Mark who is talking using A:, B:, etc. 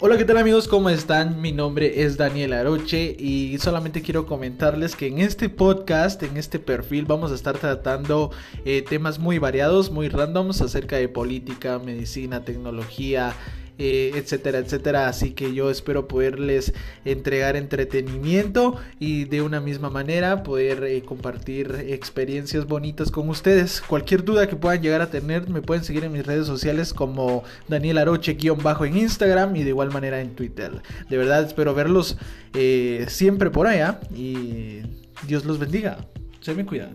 A: Hola, ¿qué tal amigos? ¿Cómo están? Mi nombre es Daniel Aroche y solamente quiero comentarles que en este podcast, en este perfil, vamos a estar tratando eh, temas muy variados, muy randoms acerca de política, medicina, tecnología, eh, etcétera, etcétera. Así que yo espero poderles entregar entretenimiento y de una misma manera poder eh, compartir experiencias bonitas con ustedes. Cualquier duda que puedan llegar a tener, me pueden seguir en mis redes sociales como Daniel Aroche-bajo en Instagram y de igual manera en Twitter. De verdad espero verlos eh, siempre por allá y Dios los bendiga. Se me cuidan.